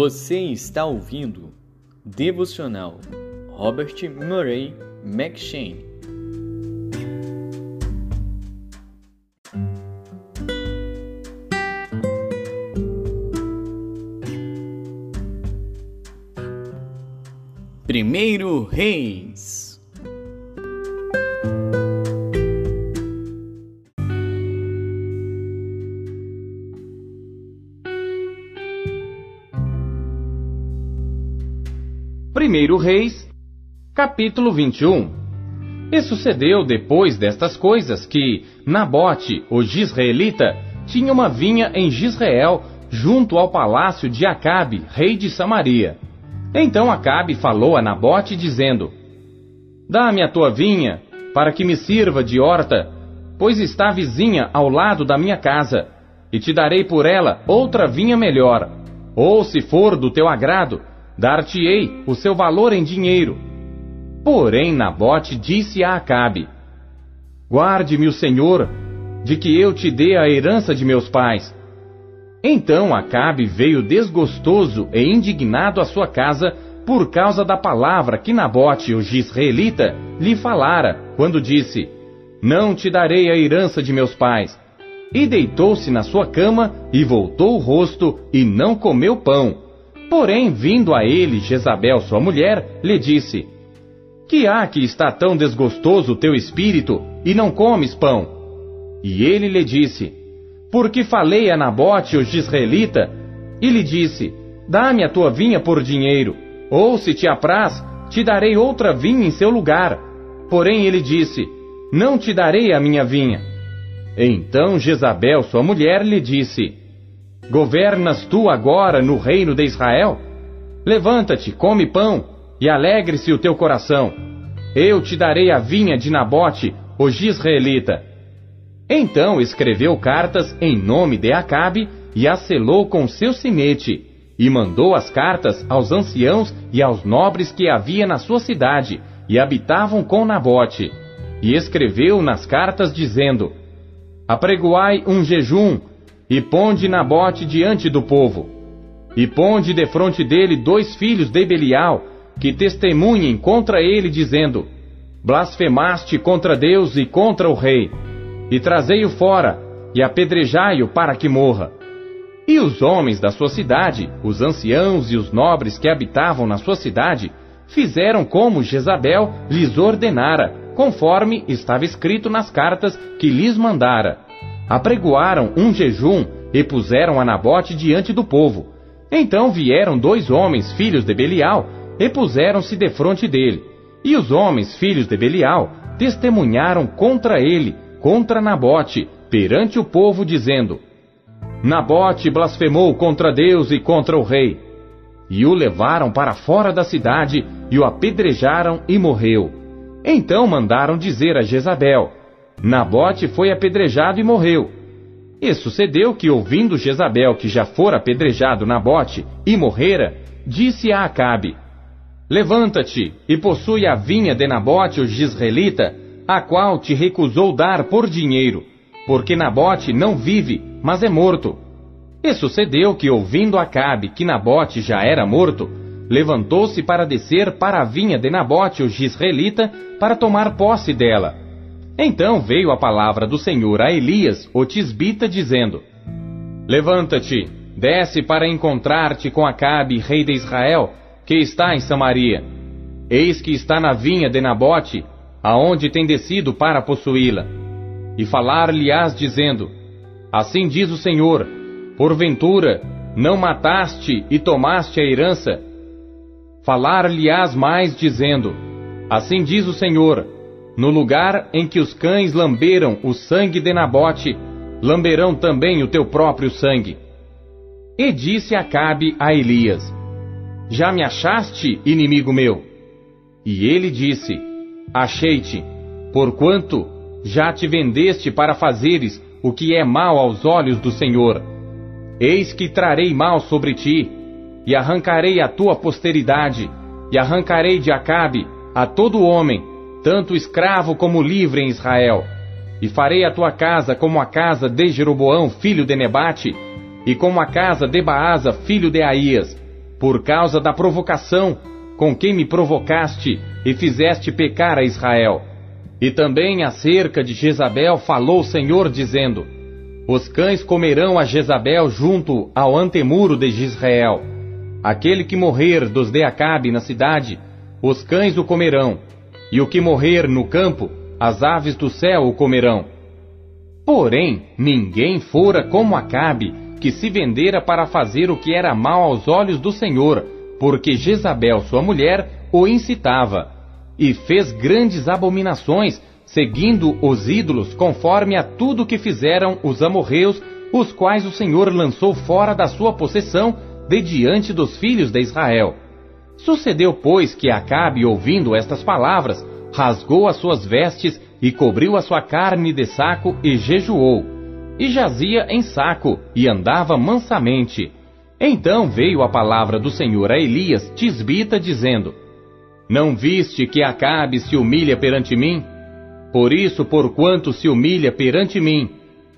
Você está ouvindo Devocional Robert Murray McShane. Primeiro Rei 1 Reis, capítulo 21. E sucedeu depois destas coisas que Nabote, o Gisraelita, tinha uma vinha em Gisrael, junto ao palácio de Acabe, rei de Samaria. Então Acabe falou a Nabote, dizendo: Dá-me a tua vinha, para que me sirva de horta, pois está vizinha ao lado da minha casa, e te darei por ela outra vinha melhor. Ou, se for do teu agrado, dar-te-ei o seu valor em dinheiro. Porém, Nabote disse a Acabe: Guarde-me o Senhor, de que eu te dê a herança de meus pais. Então Acabe veio desgostoso e indignado à sua casa por causa da palavra que Nabote, o gisraelita, lhe falara, quando disse: Não te darei a herança de meus pais. E deitou-se na sua cama e voltou o rosto e não comeu pão. Porém, vindo a ele Jezabel, sua mulher, lhe disse: Que há que está tão desgostoso o teu espírito e não comes pão? E ele lhe disse: Porque falei a Nabote, o gisraelita, e lhe disse: Dá-me a tua vinha por dinheiro, ou se te apraz, te darei outra vinha em seu lugar. Porém ele disse: Não te darei a minha vinha. Então Jezabel, sua mulher, lhe disse: Governas tu agora no reino de Israel? Levanta-te, come pão, e alegre-se o teu coração. Eu te darei a vinha de Nabote, o gisraelita. Então escreveu cartas em nome de Acabe e as selou com seu sinete, e mandou as cartas aos anciãos e aos nobres que havia na sua cidade, e habitavam com Nabote. E escreveu nas cartas dizendo: Apregoai um jejum e ponde Nabote diante do povo. E ponde defronte dele dois filhos de Belial, que testemunhem contra ele, dizendo: Blasfemaste contra Deus e contra o rei. E trazei-o fora, e apedrejai-o para que morra. E os homens da sua cidade, os anciãos e os nobres que habitavam na sua cidade, fizeram como Jezabel lhes ordenara, conforme estava escrito nas cartas que lhes mandara apregoaram um jejum e puseram a Nabote diante do povo. Então vieram dois homens, filhos de Belial, e puseram-se defronte dele. E os homens, filhos de Belial, testemunharam contra ele, contra Nabote, perante o povo, dizendo: Nabote blasfemou contra Deus e contra o rei. E o levaram para fora da cidade e o apedrejaram e morreu. Então mandaram dizer a Jezabel: Nabote foi apedrejado e morreu. E sucedeu que, ouvindo Jezabel que já fora apedrejado Nabote e morrera, disse a Acabe: Levanta-te e possui a vinha de Nabote o Gisraelita, a qual te recusou dar por dinheiro, porque Nabote não vive, mas é morto. E sucedeu que, ouvindo Acabe que Nabote já era morto, levantou-se para descer para a vinha de Nabote o Gisraelita para tomar posse dela então veio a palavra do Senhor a Elias, o tisbita, dizendo: Levanta-te, desce para encontrar-te com Acabe, rei de Israel, que está em Samaria. Eis que está na vinha de Nabote, aonde tem descido para possuí-la. E falar-lhe-ás dizendo: Assim diz o Senhor: Porventura, não mataste e tomaste a herança? Falar-lhe-ás mais dizendo: Assim diz o Senhor: no lugar em que os cães lamberam o sangue de Nabote, lamberão também o teu próprio sangue. E disse Acabe a Elias: Já me achaste, inimigo meu? E ele disse: Achei-te, porquanto já te vendeste para fazeres o que é mal aos olhos do Senhor. Eis que trarei mal sobre ti, e arrancarei a tua posteridade, e arrancarei de Acabe a todo homem tanto escravo como livre em Israel. E farei a tua casa como a casa de Jeroboão, filho de Nebate, e como a casa de Baasa, filho de Aías. por causa da provocação com que me provocaste e fizeste pecar a Israel. E também acerca de Jezabel falou o Senhor, dizendo: Os cães comerão a Jezabel junto ao antemuro de Israel. Aquele que morrer dos de Acabe na cidade, os cães o comerão, e o que morrer no campo, as aves do céu o comerão. Porém, ninguém fora como Acabe, que se vendera para fazer o que era mal aos olhos do Senhor, porque Jezabel, sua mulher, o incitava, e fez grandes abominações, seguindo os ídolos, conforme a tudo que fizeram os amorreus, os quais o Senhor lançou fora da sua possessão, de diante dos filhos de Israel. Sucedeu, pois, que Acabe, ouvindo estas palavras, rasgou as suas vestes e cobriu a sua carne de saco e jejuou. E jazia em saco e andava mansamente. Então veio a palavra do Senhor a Elias, tisbita, dizendo: Não viste que Acabe se humilha perante mim? Por isso, porquanto se humilha perante mim,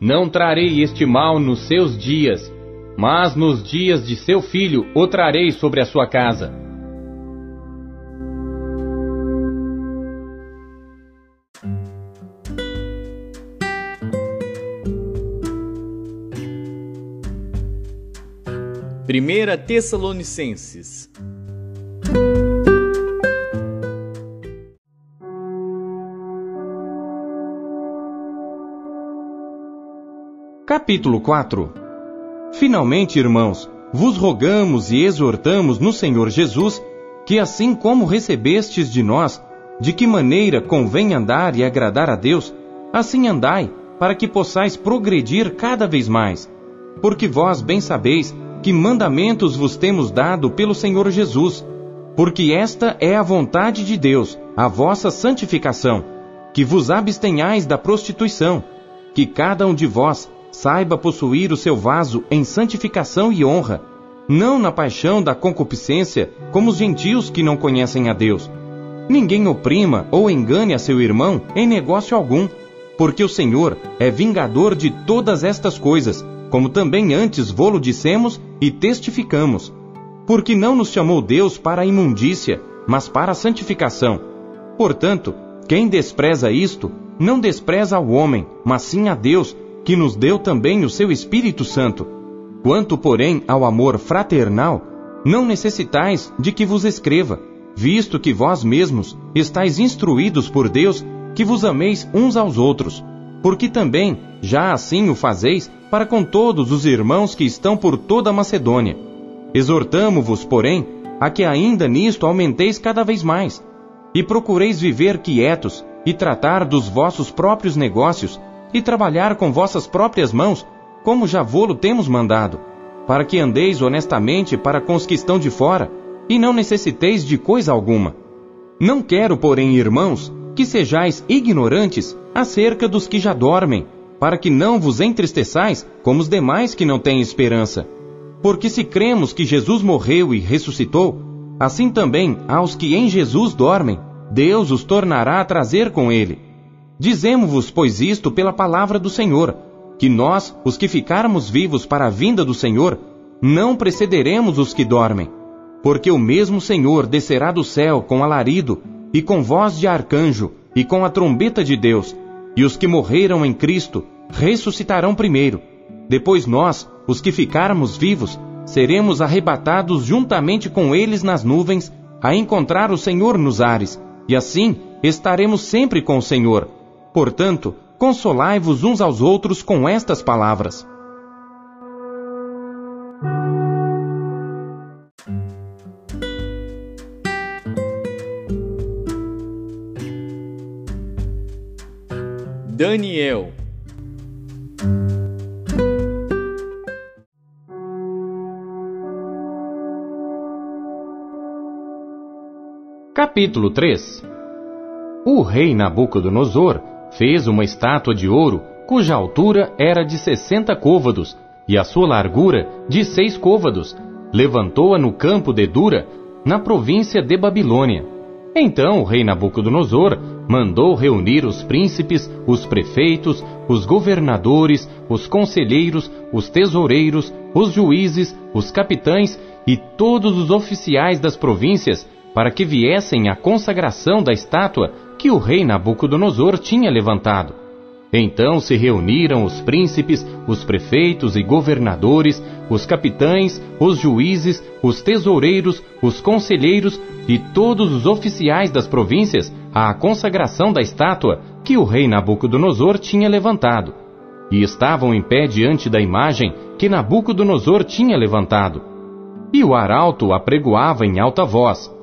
não trarei este mal nos seus dias, mas nos dias de seu filho o trarei sobre a sua casa. Primeira Tessalonicenses Capítulo 4 Finalmente, irmãos, vos rogamos e exortamos no Senhor Jesus que, assim como recebestes de nós, de que maneira convém andar e agradar a Deus, assim andai, para que possais progredir cada vez mais. Porque vós bem sabeis que mandamentos vos temos dado pelo Senhor Jesus, porque esta é a vontade de Deus, a vossa santificação, que vos abstenhais da prostituição, que cada um de vós saiba possuir o seu vaso em santificação e honra, não na paixão da concupiscência, como os gentios que não conhecem a Deus. Ninguém oprima ou engane a seu irmão em negócio algum, porque o Senhor é vingador de todas estas coisas, como também antes vô-lo dissemos e testificamos. Porque não nos chamou Deus para a imundícia, mas para a santificação. Portanto, quem despreza isto, não despreza o homem, mas sim a Deus, que nos deu também o seu Espírito Santo. Quanto, porém, ao amor fraternal, não necessitais de que vos escreva, visto que vós mesmos estáis instruídos por Deus que vos ameis uns aos outros, porque também já assim o fazeis para com todos os irmãos que estão por toda a Macedônia. Exortamo-vos, porém, a que ainda nisto aumenteis cada vez mais, e procureis viver quietos, e tratar dos vossos próprios negócios, e trabalhar com vossas próprias mãos, como já vô-lo temos mandado, para que andeis honestamente para com os que estão de fora, e não necessiteis de coisa alguma. Não quero, porém, irmãos, que sejais ignorantes acerca dos que já dormem, para que não vos entristeçais como os demais que não têm esperança. Porque se cremos que Jesus morreu e ressuscitou, assim também aos que em Jesus dormem, Deus os tornará a trazer com ele. Dizemos-vos, pois, isto pela palavra do Senhor, que nós, os que ficarmos vivos para a vinda do Senhor, não precederemos os que dormem. Porque o mesmo Senhor descerá do céu com alarido, e com voz de arcanjo, e com a trombeta de Deus, e os que morreram em Cristo ressuscitarão primeiro. Depois nós, os que ficarmos vivos, seremos arrebatados juntamente com eles nas nuvens, a encontrar o Senhor nos ares, e assim estaremos sempre com o Senhor. Portanto, consolai-vos uns aos outros com estas palavras. Daniel. Capítulo 3 O rei Nabucodonosor fez uma estátua de ouro cuja altura era de sessenta côvados e a sua largura de seis côvados. Levantou-a no campo de Dura, na província de Babilônia. Então o rei Nabucodonosor mandou reunir os príncipes, os prefeitos, os governadores, os conselheiros, os tesoureiros, os juízes, os capitães e todos os oficiais das províncias para que viessem à consagração da estátua que o rei Nabucodonosor tinha levantado. Então se reuniram os príncipes, os prefeitos e governadores, os capitães, os juízes, os tesoureiros, os conselheiros e todos os oficiais das províncias à consagração da estátua que o rei Nabucodonosor tinha levantado. E estavam em pé diante da imagem que Nabucodonosor tinha levantado. E o arauto apregoava em alta voz: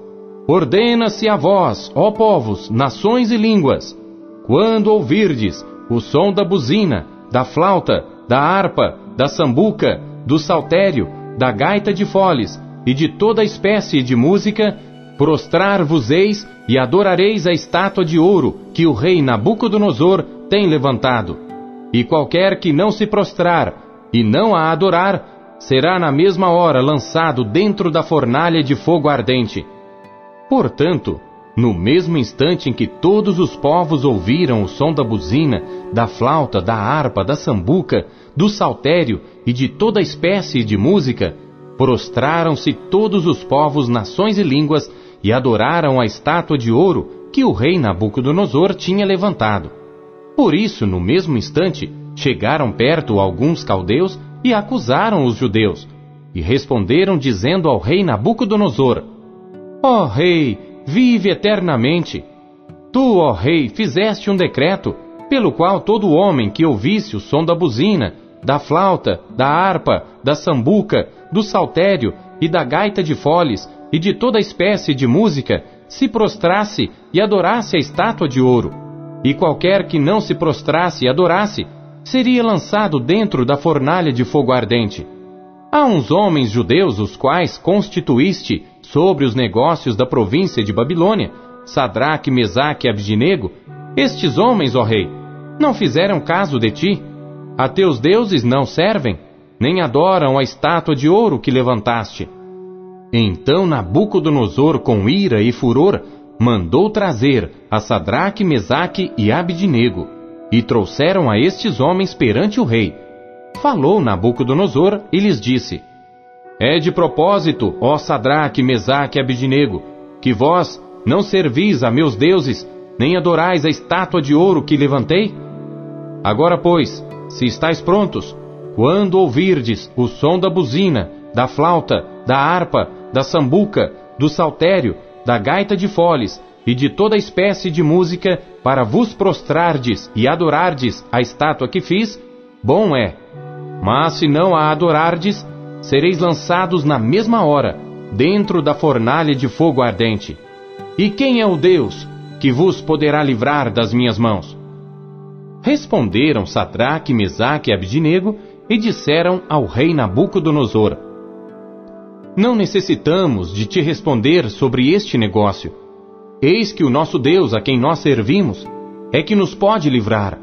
Ordena-se a vós, ó povos, nações e línguas, quando ouvirdes o som da buzina, da flauta, da harpa, da sambuca, do saltério, da gaita de foles e de toda espécie de música, prostrar-vos-eis e adorareis a estátua de ouro que o rei Nabucodonosor tem levantado. E qualquer que não se prostrar e não a adorar, será na mesma hora lançado dentro da fornalha de fogo ardente. Portanto, no mesmo instante em que todos os povos ouviram o som da buzina, da flauta, da harpa, da sambuca, do saltério e de toda espécie de música, prostraram-se todos os povos, nações e línguas e adoraram a estátua de ouro que o rei Nabucodonosor tinha levantado. Por isso, no mesmo instante, chegaram perto alguns caldeus e acusaram os judeus, e responderam dizendo ao rei Nabucodonosor: Ó oh, rei, vive eternamente. Tu, ó rei, fizeste um decreto, pelo qual todo homem que ouvisse o som da buzina, da flauta, da harpa, da sambuca, do saltério e da gaita de foles e de toda espécie de música, se prostrasse e adorasse a estátua de ouro. E qualquer que não se prostrasse e adorasse, seria lançado dentro da fornalha de fogo ardente. Há uns homens judeus os quais constituíste sobre os negócios da província de Babilônia, Sadraque, Mesaque e Abdinego, estes homens, ó rei, não fizeram caso de ti. A teus deuses não servem, nem adoram a estátua de ouro que levantaste. Então Nabucodonosor, com ira e furor, mandou trazer a Sadraque, Mesaque e Abdinego, e trouxeram a estes homens perante o rei. Falou Nabucodonosor e lhes disse: É de propósito, ó Sadraque, Mesaque e Abdinego, que vós não servis a meus deuses, nem adorais a estátua de ouro que levantei? Agora, pois, se estáis prontos, quando ouvirdes o som da buzina, da flauta, da harpa, da sambuca, do saltério, da gaita de foles e de toda espécie de música, para vos prostrardes e adorardes a estátua que fiz, bom é. Mas se não a adorardes, sereis lançados na mesma hora, dentro da fornalha de fogo ardente. E quem é o Deus que vos poderá livrar das minhas mãos? Responderam Sadraque, Mesaque e Abdinego e disseram ao rei Nabucodonosor: não necessitamos de te responder sobre este negócio. Eis que o nosso Deus, a quem nós servimos, é que nos pode livrar.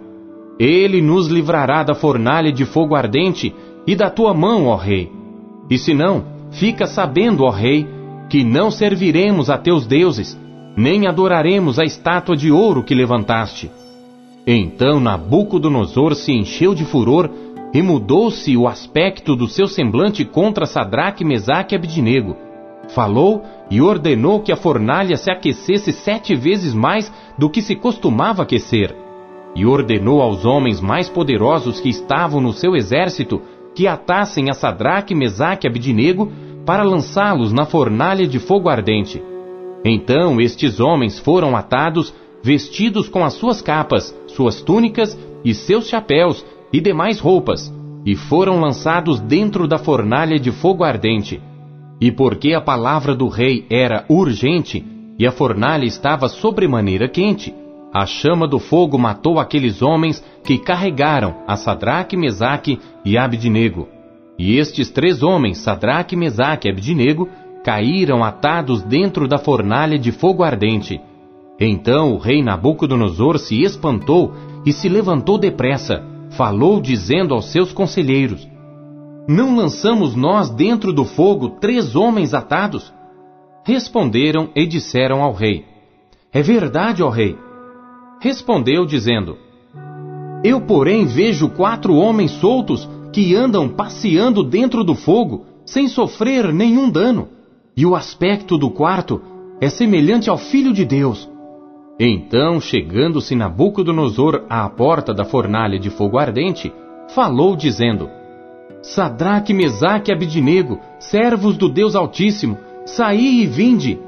Ele nos livrará da fornalha de fogo ardente e da tua mão, ó Rei. E se não, fica sabendo, ó Rei, que não serviremos a teus deuses, nem adoraremos a estátua de ouro que levantaste. Então Nabucodonosor se encheu de furor e mudou-se o aspecto do seu semblante contra Sadraque, Mesaque e Abdinego. Falou e ordenou que a fornalha se aquecesse sete vezes mais do que se costumava aquecer. E ordenou aos homens mais poderosos que estavam no seu exército que atassem a Sadraque, Mesaque e Abdinego para lançá-los na fornalha de fogo ardente. Então estes homens foram atados, vestidos com as suas capas, suas túnicas e seus chapéus, e demais roupas, e foram lançados dentro da fornalha de fogo ardente. E porque a palavra do rei era urgente, e a fornalha estava sobremaneira quente, a chama do fogo matou aqueles homens que carregaram a Sadraque, Mesaque e Abdinego. E estes três homens, Sadraque, Mesaque e Abdinego, caíram atados dentro da fornalha de fogo ardente. Então o rei Nabucodonosor se espantou e se levantou depressa falou dizendo aos seus conselheiros: Não lançamos nós dentro do fogo três homens atados? Responderam e disseram ao rei: É verdade, ó rei. Respondeu, dizendo: Eu, porém, vejo quatro homens soltos que andam passeando dentro do fogo, sem sofrer nenhum dano, e o aspecto do quarto é semelhante ao Filho de Deus. Então, chegando-se Nabucodonosor à porta da fornalha de fogo ardente, falou dizendo: Sadraque, Mesaque e Abidinego, servos do Deus Altíssimo, saí e vinde.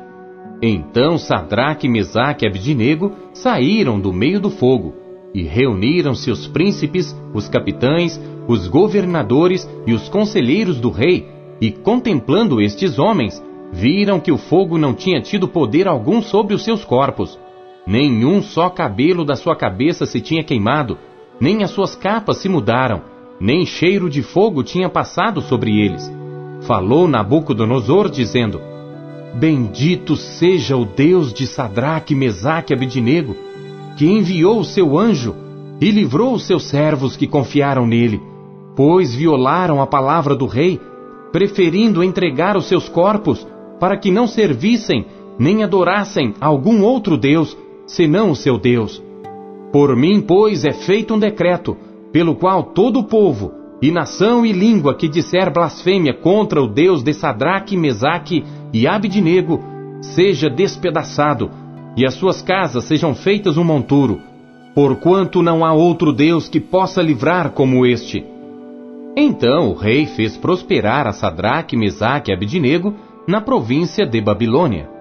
Então Sadraque, Mesaque e Abidinego saíram do meio do fogo, e reuniram-se os príncipes, os capitães, os governadores e os conselheiros do rei, e contemplando estes homens, viram que o fogo não tinha tido poder algum sobre os seus corpos. Nenhum só cabelo da sua cabeça se tinha queimado, nem as suas capas se mudaram, nem cheiro de fogo tinha passado sobre eles. Falou Nabucodonosor, dizendo: Bendito seja o Deus de Sadraque, Mesaque e Abidinego, que enviou o seu anjo e livrou os seus servos que confiaram nele, pois violaram a palavra do rei, preferindo entregar os seus corpos para que não servissem nem adorassem algum outro Deus, senão o seu Deus. Por mim, pois, é feito um decreto, pelo qual todo o povo, e nação e língua que disser blasfêmia contra o Deus de Sadraque, Mesaque e Abidnego, seja despedaçado, e as suas casas sejam feitas um monturo, porquanto não há outro Deus que possa livrar como este. Então o rei fez prosperar a Sadraque, Mesaque e Abidnego na província de Babilônia.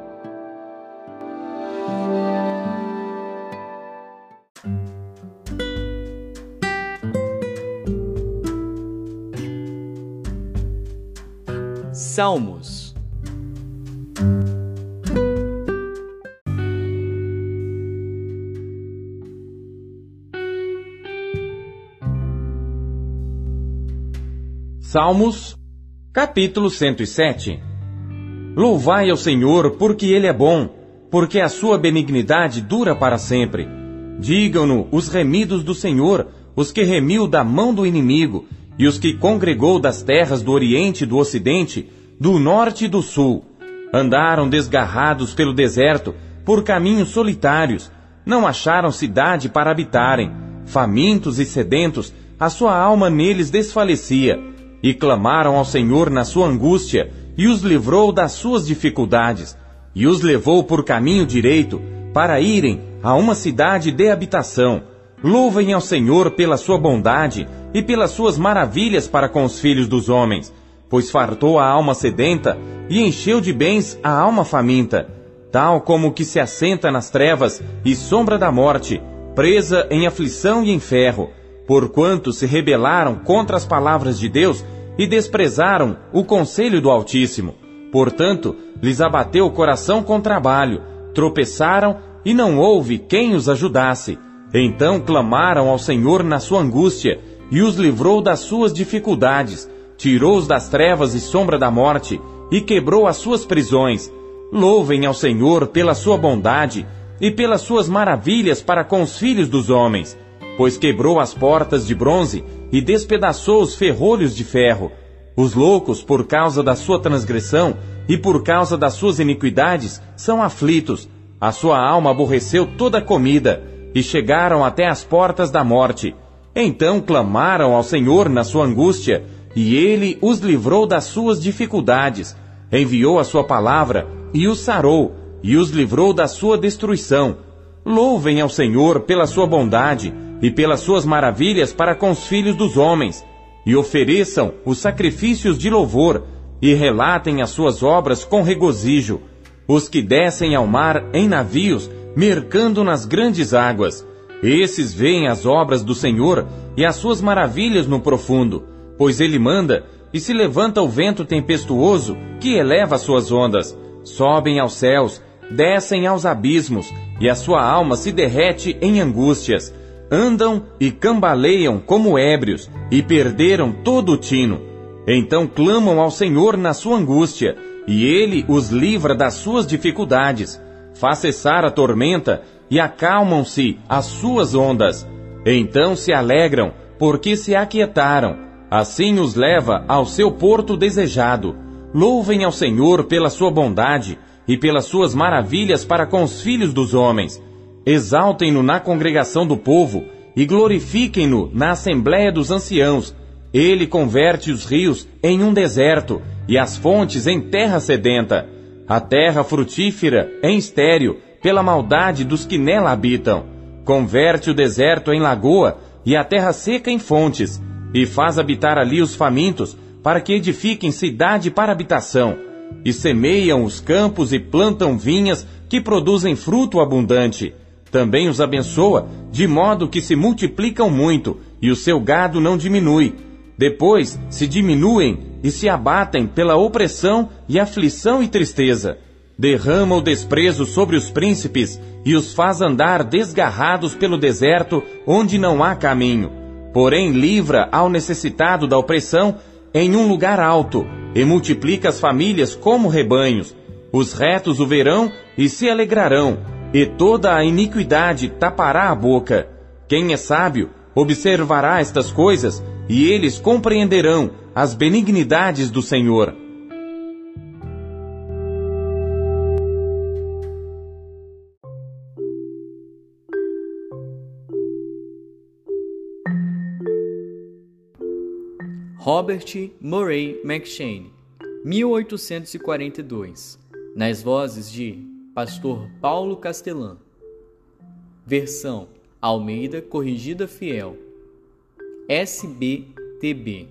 Salmos Salmos, capítulo 107 Louvai ao Senhor, porque Ele é bom, porque a sua benignidade dura para sempre. Digam-no os remidos do Senhor, os que remiu da mão do inimigo, e os que congregou das terras do Oriente e do Ocidente, do Norte e do Sul. Andaram desgarrados pelo deserto, por caminhos solitários, não acharam cidade para habitarem. Famintos e sedentos, a sua alma neles desfalecia, e clamaram ao Senhor na sua angústia, e os livrou das suas dificuldades, e os levou por caminho direito, para irem a uma cidade de habitação. Louvem ao Senhor pela sua bondade, e pelas suas maravilhas para com os filhos dos homens, pois fartou a alma sedenta e encheu de bens a alma faminta, tal como que se assenta nas trevas e sombra da morte, presa em aflição e em ferro, porquanto se rebelaram contra as palavras de Deus e desprezaram o conselho do Altíssimo. Portanto, lhes abateu o coração com trabalho, tropeçaram e não houve quem os ajudasse. Então clamaram ao Senhor na sua angústia, e os livrou das suas dificuldades, tirou-os das trevas e sombra da morte, e quebrou as suas prisões. Louvem ao Senhor pela sua bondade e pelas suas maravilhas para com os filhos dos homens, pois quebrou as portas de bronze e despedaçou os ferrolhos de ferro. Os loucos, por causa da sua transgressão e por causa das suas iniquidades, são aflitos. A sua alma aborreceu toda a comida e chegaram até as portas da morte. Então clamaram ao Senhor na sua angústia, e ele os livrou das suas dificuldades. Enviou a sua palavra e os sarou, e os livrou da sua destruição. Louvem ao Senhor pela sua bondade e pelas suas maravilhas para com os filhos dos homens, e ofereçam os sacrifícios de louvor, e relatem as suas obras com regozijo. Os que descem ao mar em navios, mercando nas grandes águas, esses veem as obras do Senhor e as suas maravilhas no profundo, pois ele manda e se levanta o vento tempestuoso que eleva suas ondas. Sobem aos céus, descem aos abismos, e a sua alma se derrete em angústias. Andam e cambaleiam como ébrios, e perderam todo o tino. Então clamam ao Senhor na sua angústia, e ele os livra das suas dificuldades. Faz cessar a tormenta e acalmam-se as suas ondas. Então se alegram, porque se aquietaram. Assim os leva ao seu porto desejado. Louvem ao Senhor pela sua bondade e pelas suas maravilhas para com os filhos dos homens. Exaltem-no na congregação do povo e glorifiquem-no na assembléia dos anciãos. Ele converte os rios em um deserto e as fontes em terra sedenta, a terra frutífera em estéreo, pela maldade dos que nela habitam. Converte o deserto em lagoa e a terra seca em fontes, e faz habitar ali os famintos, para que edifiquem cidade para habitação, e semeiam os campos e plantam vinhas que produzem fruto abundante. Também os abençoa, de modo que se multiplicam muito, e o seu gado não diminui. Depois se diminuem e se abatem pela opressão e aflição e tristeza. Derrama o desprezo sobre os príncipes e os faz andar desgarrados pelo deserto onde não há caminho. Porém, livra ao necessitado da opressão em um lugar alto e multiplica as famílias como rebanhos. Os retos o verão e se alegrarão, e toda a iniquidade tapará a boca. Quem é sábio observará estas coisas e eles compreenderão as benignidades do Senhor. Robert Murray McShane, 1842, nas vozes de Pastor Paulo Castelã. Versão Almeida Corrigida Fiel. SBTB